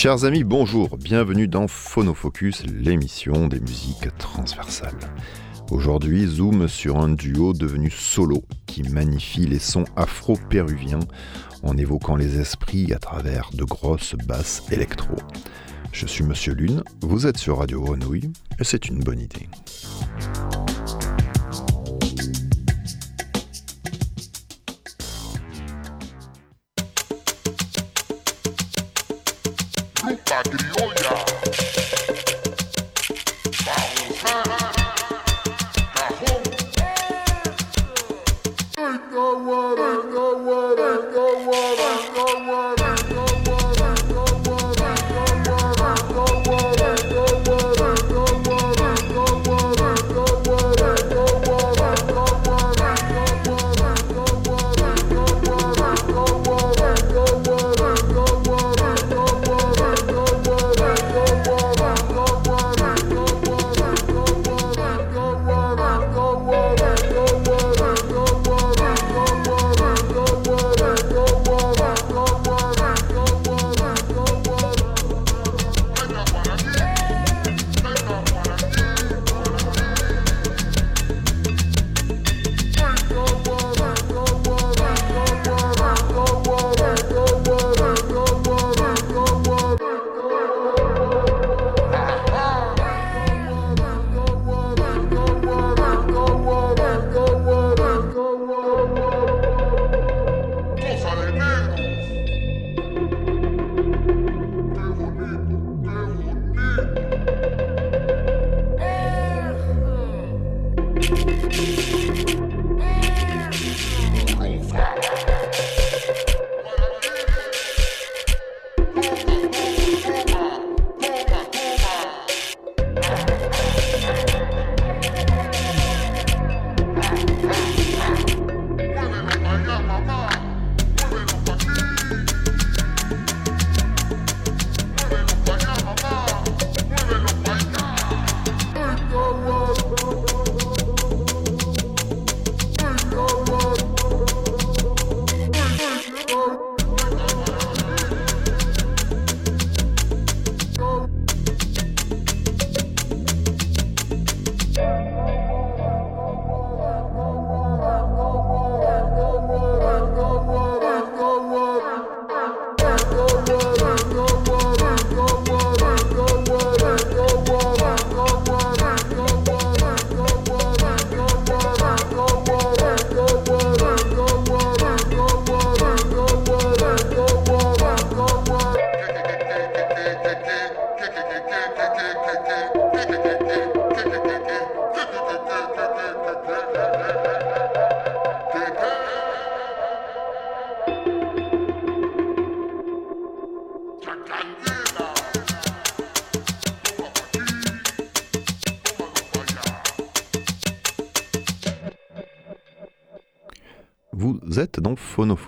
Chers amis, bonjour, bienvenue dans Phonofocus, l'émission des musiques transversales. Aujourd'hui, zoom sur un duo devenu solo qui magnifie les sons afro-péruviens en évoquant les esprits à travers de grosses basses électro. Je suis Monsieur Lune, vous êtes sur Radio Grenouille et c'est une bonne idée.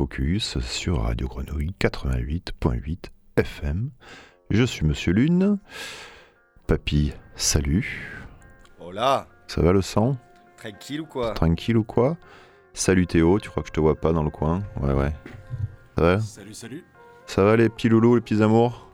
Phonofocus sur Radio Grenouille 88.8 FM. Je suis Monsieur Lune. Papy, salut. Hola. Ça va le sang? Tranquille ou quoi? Tranquille ou quoi? Salut Théo, tu crois que je te vois pas dans le coin? Ouais, ouais. Ça va? Salut, salut. Ça va les petits loulous, les petits amours?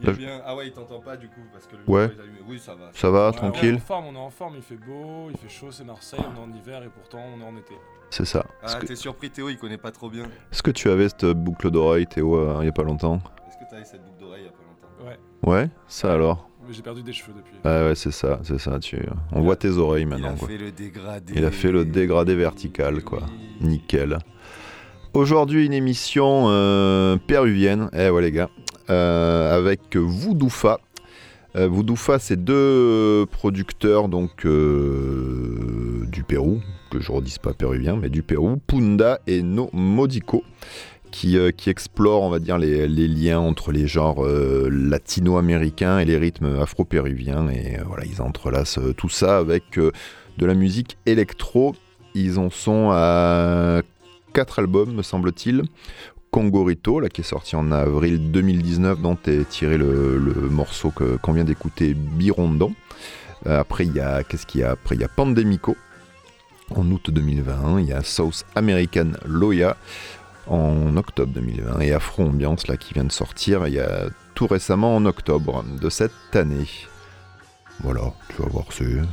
Bien... Ah ouais, il t'entend pas du coup parce que le ouais. est allumé. Oui, ça va. Ça va, tranquille. On est en forme, on est en forme, il fait beau, il fait chaud, c'est Marseille, on est en hiver et pourtant on est en été. C'est ça. Ah, t'es surpris Théo, il connaît pas trop bien. Est-ce que tu avais cette boucle d'oreille Théo euh, il y a pas longtemps Est-ce que t'avais cette boucle d'oreille il y a pas longtemps? Ouais. Ouais, ça alors? Mais j'ai perdu des cheveux depuis. Ah ouais, c'est ça, c'est ça. Tu... On voit tes oreilles maintenant. Il a fait le dégradé. Il a fait le dégradé vertical, quoi. Nickel. Aujourd'hui, une émission euh, péruvienne. Eh ouais, les gars. Euh, avec Voodoofa. Euh, Voodoofa, c'est deux producteurs donc euh, du Pérou, que je redise pas péruvien, mais du Pérou, Punda et No Modico. Qui, qui explorent, on va dire, les, liens entre les genres latino-américains et les rythmes afro-péruviens. Et voilà, ils entrelacent tout ça avec de la musique électro. Ils en sont à quatre albums, me semble-t-il. Congorito, là, qui est sorti en avril 2019, dont est tiré le, morceau qu'on vient d'écouter, Birondon. Euh, après, il y a, qu'est-ce qu'il y a? Après, il y a Pandemico, en août 2021. Il y a South American Loya. en octobre 2020 et Afro Ambiance là qui vient de sortir il y a tout récemment en octobre de cette année. Voilà, tu vas voir,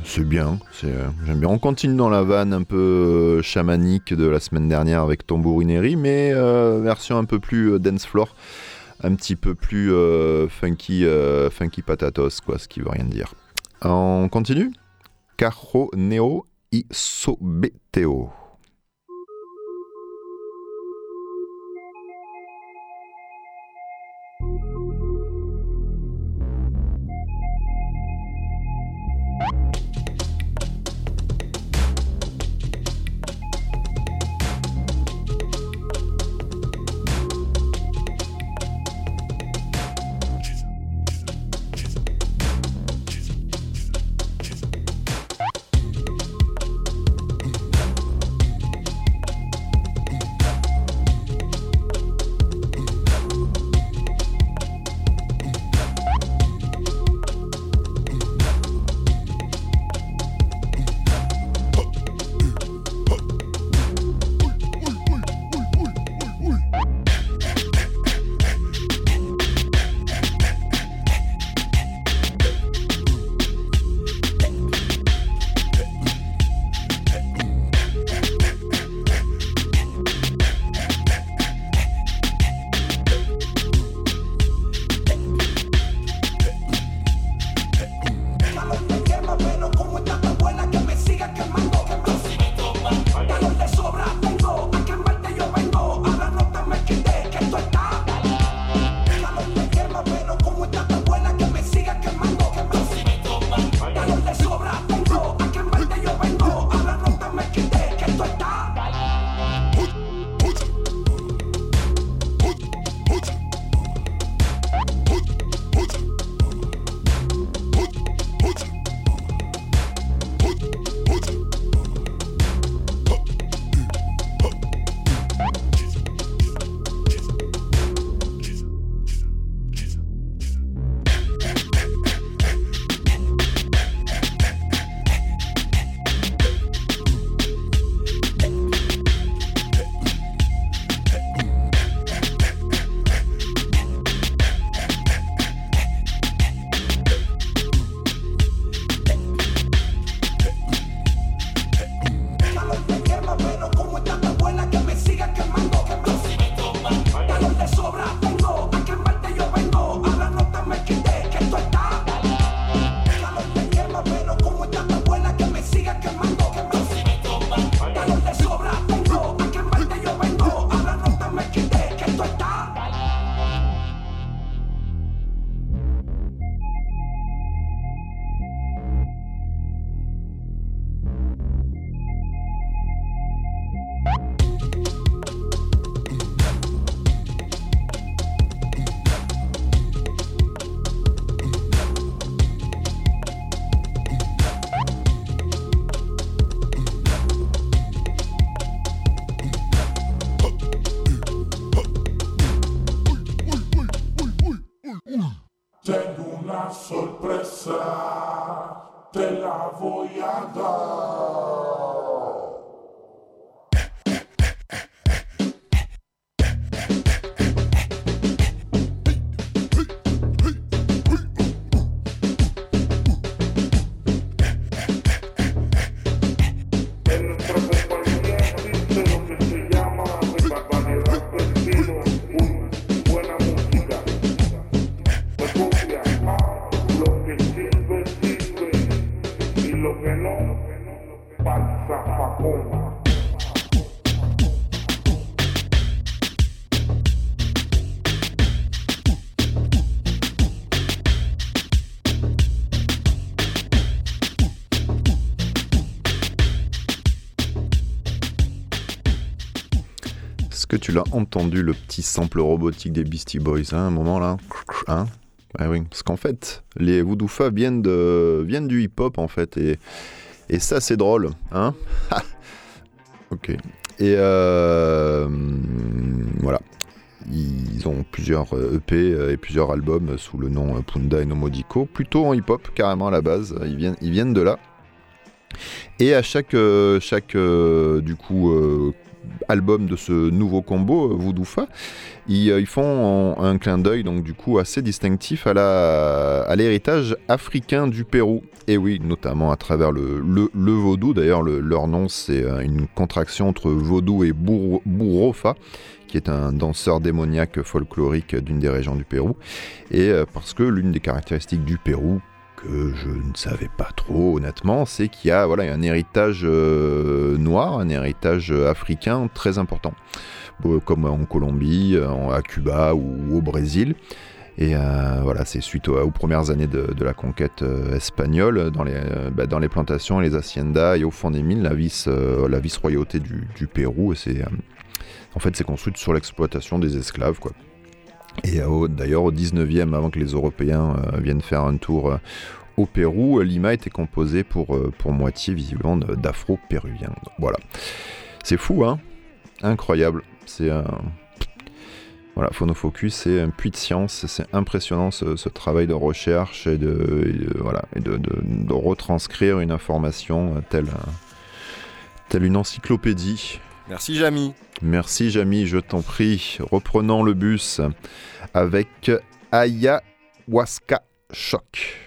c'est bien, j'aime bien. On continue dans la vanne un peu euh, chamanique de la semaine dernière avec Tambourineri, mais euh, version un peu plus euh, dance floor, un petit peu plus funky, funky patatos, quoi, ce qui veut rien dire. On continue? Carro Neo Isobeteo. que tu l'as entendu, le petit sample robotique des Beastie Boys, hein, un moment là hein? Oui, parce qu'en fait, les Voodoofa viennent, de, viennent du hip-hop, en fait, et, et ça, c'est drôle, hein? Ok. Et euh, voilà. Ils ont plusieurs EP euh, e et plusieurs albums sous le nom Punda et Nomodico, plutôt en hip-hop, carrément à la base. Ils viennent, ils viennent de là. Et à chaque, euh, chaque du coup, album de ce nouveau combo, Voodoofa, ils, ils font un, clin d'œil donc du coup assez distinctif à l'héritage africain du Pérou. Et oui, notamment à travers le, le, vaudou. D'ailleurs, leur nom c'est une contraction entre vaudou et bourrofa qui est un danseur démoniaque folklorique d'une des régions du Pérou. Et parce que l'une des caractéristiques du Pérou, que je ne savais pas trop honnêtement, c'est qu'il y a voilà, un héritage euh, noir, un héritage africain très important, comme en Colombie, à Cuba ou au Brésil. Et euh, voilà, c'est suite aux, premières années de, la conquête euh, espagnole, dans les, bah, dans les plantations, les haciendas et au fond des mines, la vice, la vice-royauté du, du, Pérou. C'est, en fait, c'est construite sur l'exploitation des esclaves, quoi. Et d'ailleurs, au 19e, avant que les Européens euh, viennent faire un tour euh, au Pérou, Lima était composé pour, euh, pour moitié, visiblement, d'afro-péruviens. Voilà. C'est fou, hein Incroyable. C'est un. Voilà, Phonofocus, c'est un puits de science, c'est impressionnant ce, travail de recherche et de, voilà, et de, retranscrire une information telle, telle une encyclopédie. Merci Jamy. Merci Jamy, je t'en prie. Reprenons le bus avec Ayahuasca Choc.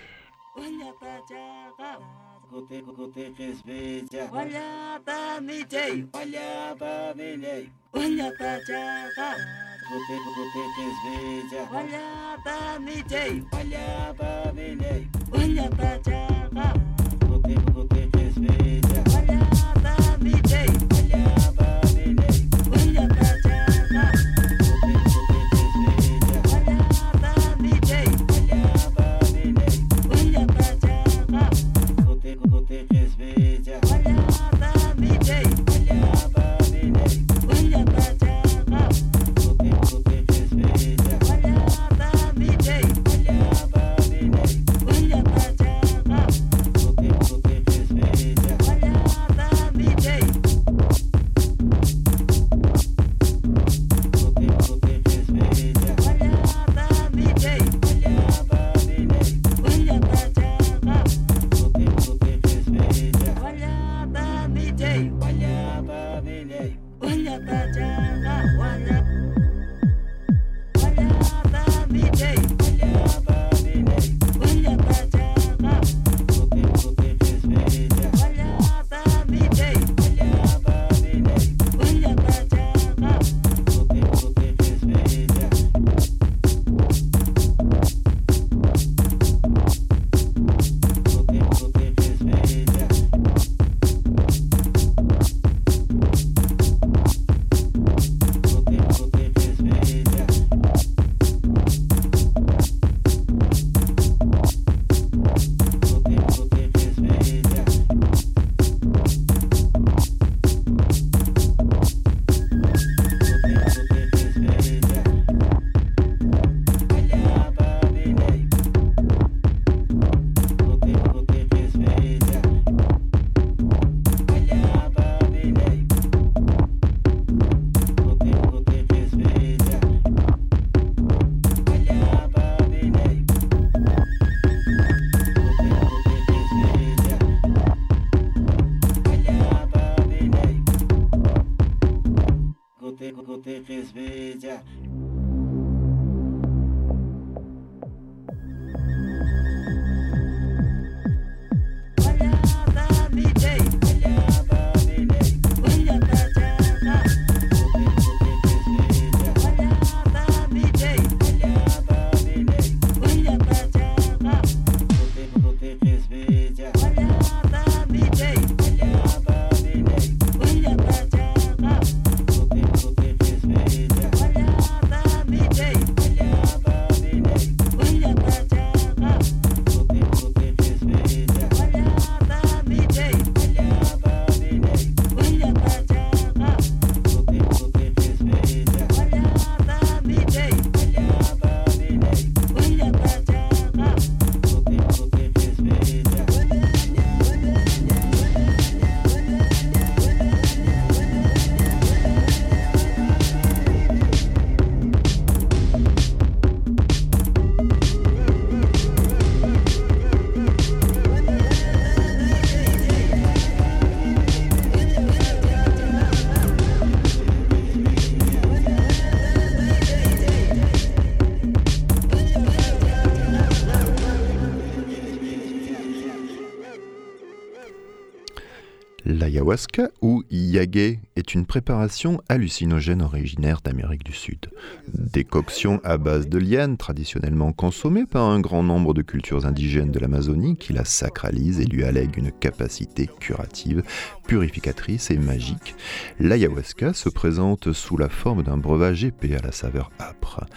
L'ayahuasca ou yagé est une préparation hallucinogène originaire d'Amérique du Sud. Décoction à base de lianes traditionnellement consommée par un grand nombre de cultures indigènes de l'Amazonie qui la sacralise et lui allègue une capacité curative, purificatrice et magique. L'ayahuasca se présente sous la forme d'un breuvage épais à la saveur âpre.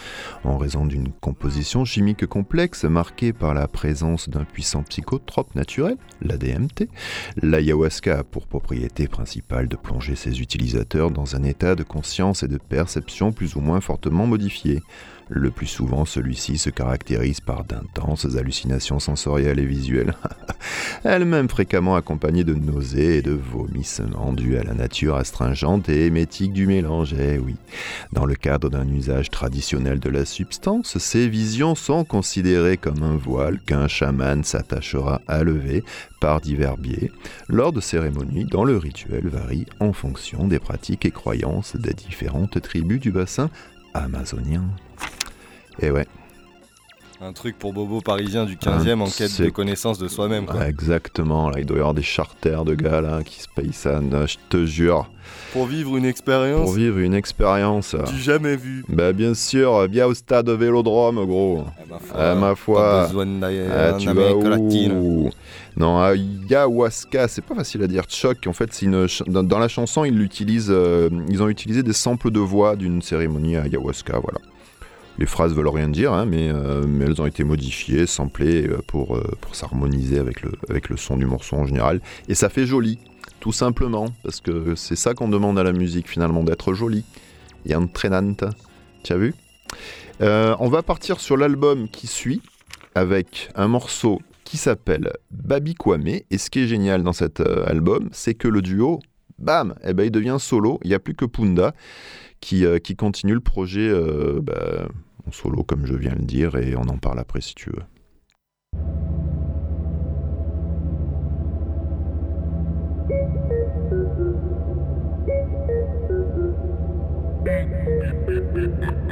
En raison d'une composition chimique complexe marquée par la présence d'un puissant psychotrope naturel, la DMT, l'ayahuasca a pour propriété principale de plonger ses utilisateurs dans un état de conscience et de perception plus ou moins fortement modifié. Le plus souvent, celui-ci se caractérise par d'intenses hallucinations sensorielles et visuelles, elles-mêmes fréquemment accompagnées de nausées et de vomissements dus à la nature astringente et émétique du mélange. Eh oui, dans le cadre d'un usage traditionnel de la substance, ces visions sont considérées comme un voile qu'un chaman s'attachera à lever par divers biais lors de cérémonies dont le rituel varie en fonction des pratiques et croyances des différentes tribus du bassin amazonien. Et ouais. Un truc pour Bobo parisien du 15e en quête de connaissance de soi-même. exactement, là, il doit y avoir des charters de gars là qui se payent ça, je te jure. Pour vivre une expérience. Pour vivre une expérience. Du jamais vu. Bah bien sûr, viens au stade Vélodrome, gros. À ma foi. Pas besoin ah, tu vas où Non, ayahuasca, c'est pas facile à dire. Choc, en fait, c'est une dans la chanson, ils l'utilisent, euh, ils ont utilisé des samples de voix d'une cérémonie ayahuasca, voilà. Les phrases veulent rien dire, hein, mais, euh, mais, elles ont été modifiées, samplées euh, pour, euh, pour s'harmoniser avec le, son du morceau en général. Et ça fait joli, tout simplement, parce que c'est ça qu'on demande à la musique finalement, d'être joli. Et entraînante. Tu as vu? On va partir sur l'album qui suit, avec un morceau qui s'appelle Babi Kwame. Et ce qui est génial dans cet album, c'est que le duo, bam, eh ben, il devient solo. Il n'y a plus que Punda qui, qui continue le projet bah, solo, comme je viens de le dire, et on en parle après si tu veux.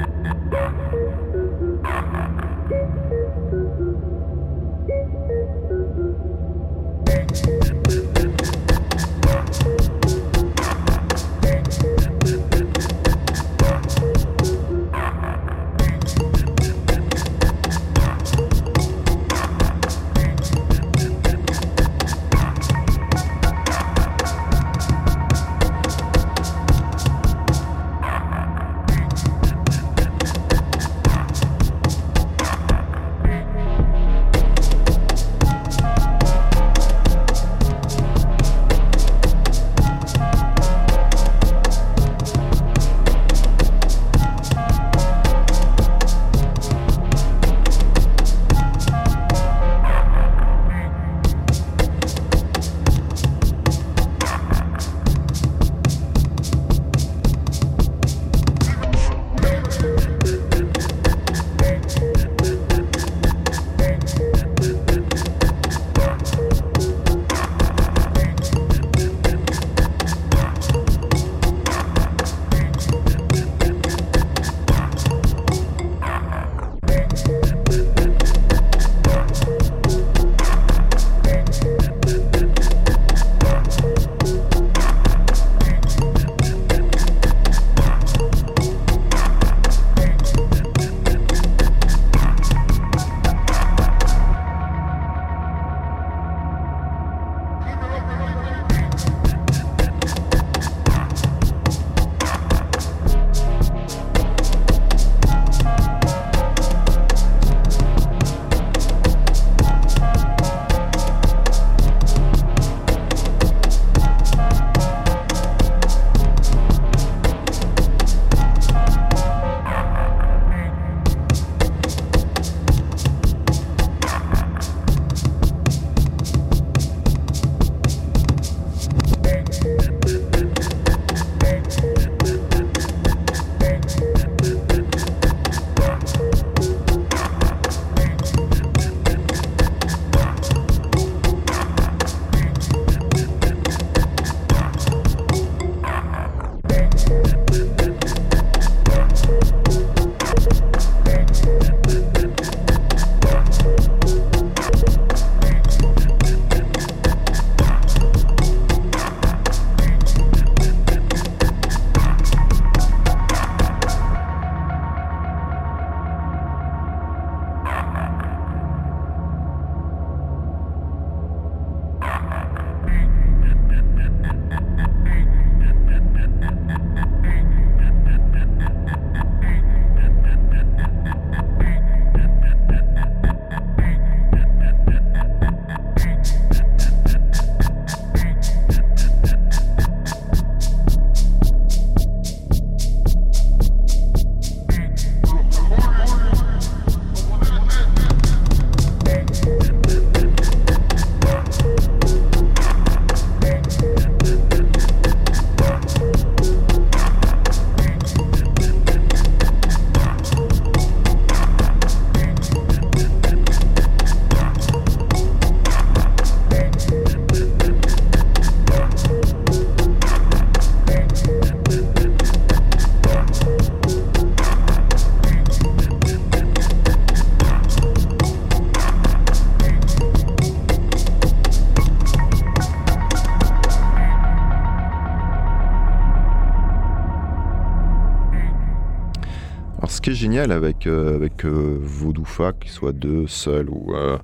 avec, euh, avec euh, Vodoufa, qu'il soit deux, seuls, ou. Euh,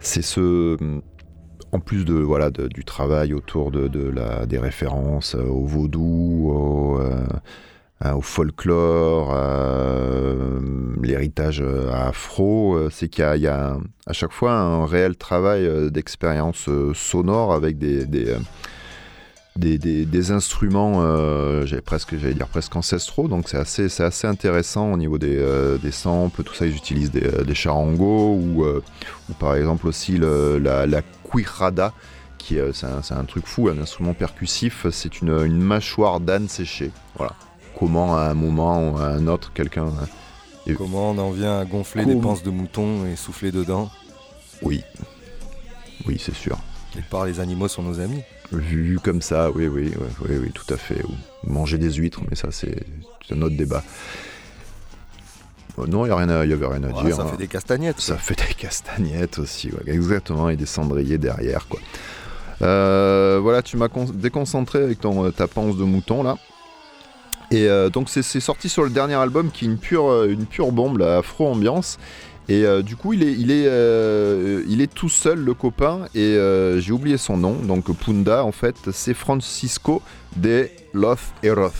c'est ce. En plus voilà, du travail autour de, la, des références au vaudou, au, folklore, l'héritage afro, c'est qu'il y, a à chaque fois un réel travail d'expérience sonore avec des, instruments, euh, j'allais presque, j'allais dire presque ancestraux, donc c'est assez, c'est assez intéressant au niveau des, euh, des samples, tout ça. Ils utilisent des, euh, des charangos ou, ou, par exemple aussi la, la cuirada, qui c'est un, un, truc fou, un instrument percussif. C'est une, une mâchoire d'âne séchée. Voilà. Comment à un moment ou à un autre quelqu'un. Comment on en vient à gonfler des panses de mouton et souffler dedans? Oui, oui, c'est sûr. Quelque part, les animaux sont nos amis. Vu comme ça, oui, oui, oui, oui, tout à fait. Ou manger des huîtres, mais ça, c'est un autre débat. non, il n'y avait rien à dire. Ça fait des castagnettes. Ça fait des castagnettes aussi, exactement, et des cendriers derrière, quoi. Euh, voilà, tu m'as déconcentré avec ton, ta panse de mouton, là. Et euh, donc, c'est sorti sur le dernier album qui est une pure, une pure bombe, la Afro Ambiance. Et euh, du coup, il est, il, est, euh, il est tout seul, le copain, et euh, j'ai oublié son nom. Donc, Punda, en fait, c'est Francisco de los Eros.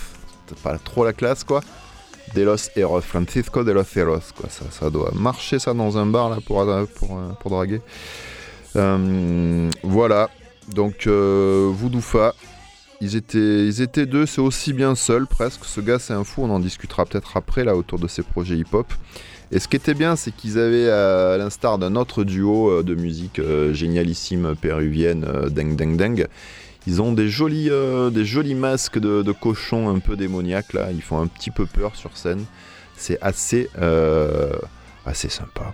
Pas trop la classe, quoi. De los Eros. Francisco de los Eros, quoi. Ça, ça doit marcher, ça, dans un bar, là, pour, pour, pour draguer. voilà. Donc, Voodoofa. Ils étaient, ils étaient deux, c'est aussi bien seul, presque. Ce gars, c'est un fou, on en discutera peut-être après, là, autour de ses projets hip-hop. Et ce qui était bien, c'est qu'ils avaient, à l'instar d'un autre duo euh, de musique euh, génialissime péruvienne, euh, Deng Deng Deng, ils ont des jolis, des jolis masques de, cochons un peu démoniaques là. Ils font un petit peu peur sur scène. C'est assez, assez sympa.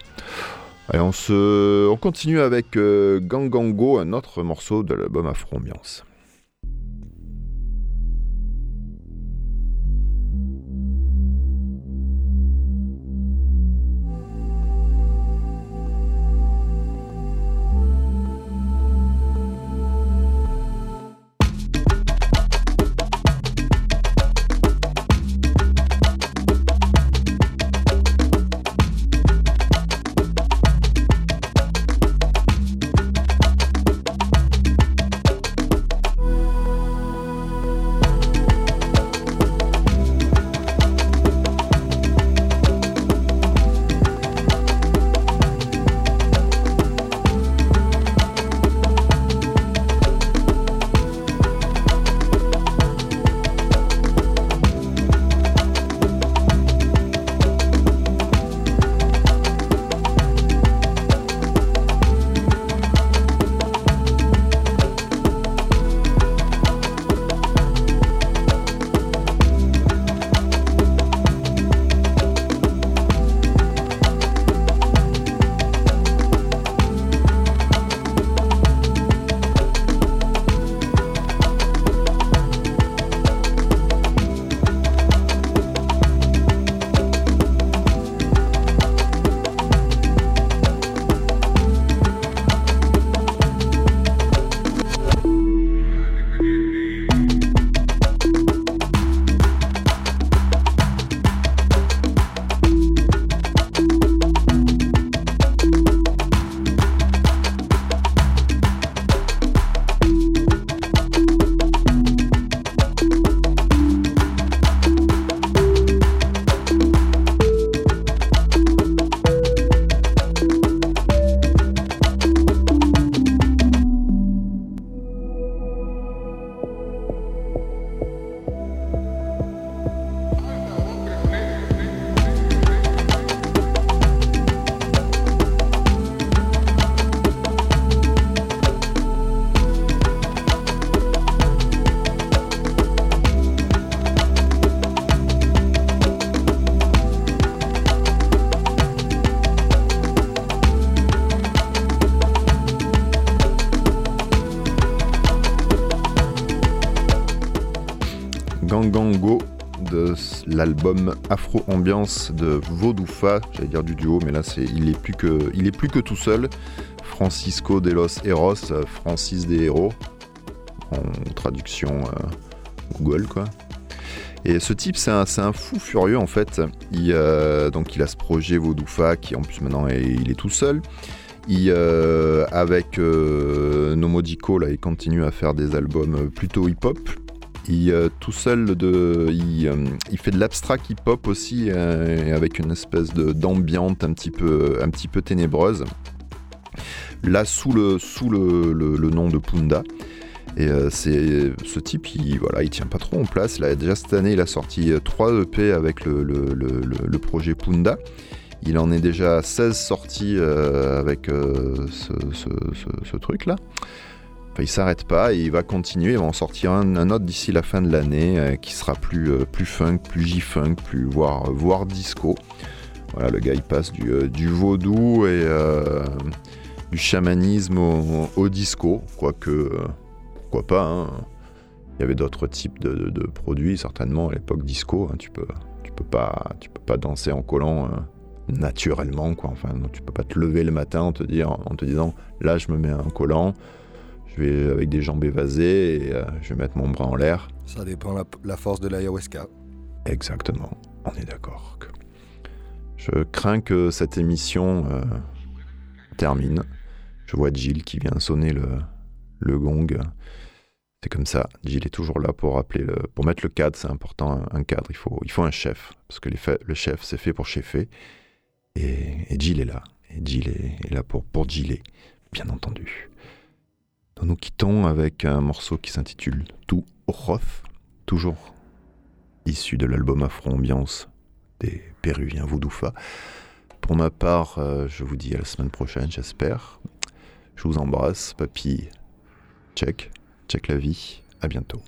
Allez, on, se, on continue avec Gangango, un autre morceau de l'album Afro Ambiance. L'album Afro Ambiance de Vaudoufa, j'allais dire du duo, mais là c'est il est plus que il est plus que tout seul. Francisco de los Francis des héros, en traduction euh, Google quoi. Et ce type, c'est un, fou furieux en fait. Il, euh, donc il a ce projet Vaudoufa qui en plus maintenant il est tout seul. Il, euh, avec Nomodico, là, il continue à faire des albums plutôt hip-hop. Il, tout seul, de, il, fait de l'abstract hip-hop aussi, avec une espèce d'ambiance un, petit peu, un petit peu ténébreuse. Là, sous le, sous le, nom de Punda. Et euh, c'est ce type, il, voilà, il tient pas trop en place. Là, déjà cette année, il a sorti 3 euh, EP avec le, projet Punda. Il en est déjà à 16 sorties euh, avec ce, truc-là. Il s'arrête pas et il va continuer. Il va en sortir un, autre d'ici la fin de l'année qui sera plus, plus funk, plus J-funk, plus voire, voire disco. Voilà, le gars il passe du, vaudou et du chamanisme au, disco, quoique pourquoi pas. Hein. Il y avait d'autres types de, produits, certainement, à l'époque disco. Hein. tu, peux, tu, peux pas, tu peux pas danser en collant euh, naturellement. Quoi. Enfin, tu peux pas te lever le matin en te, dire, en te disant là, je me mets un collant, vais avec des jambes évasées et euh, je vais mettre mon bras en l'air. Ça dépend la, la force de l'ayahuasca. Exactement, on est d'accord. Je crains que cette émission euh, termine. Je vois Jill qui vient sonner le, le gong. C'est comme ça. Gilles est toujours là pour rappeler le, pour mettre le cadre. C'est important, un cadre. Il faut, il faut un chef parce que le chef, c'est fait pour chefer. Et, et Gilles est là. Et Gilles est, là pour, pour bien entendu. Nous quittons avec un morceau qui s'intitule Tout Roth, toujours issu de l'album Afro Ambiance des Péruviens Voudoufa. Pour ma part, euh, je vous dis à la semaine prochaine, j'espère. Je vous embrasse, papy. Check. Check la vie. À bientôt.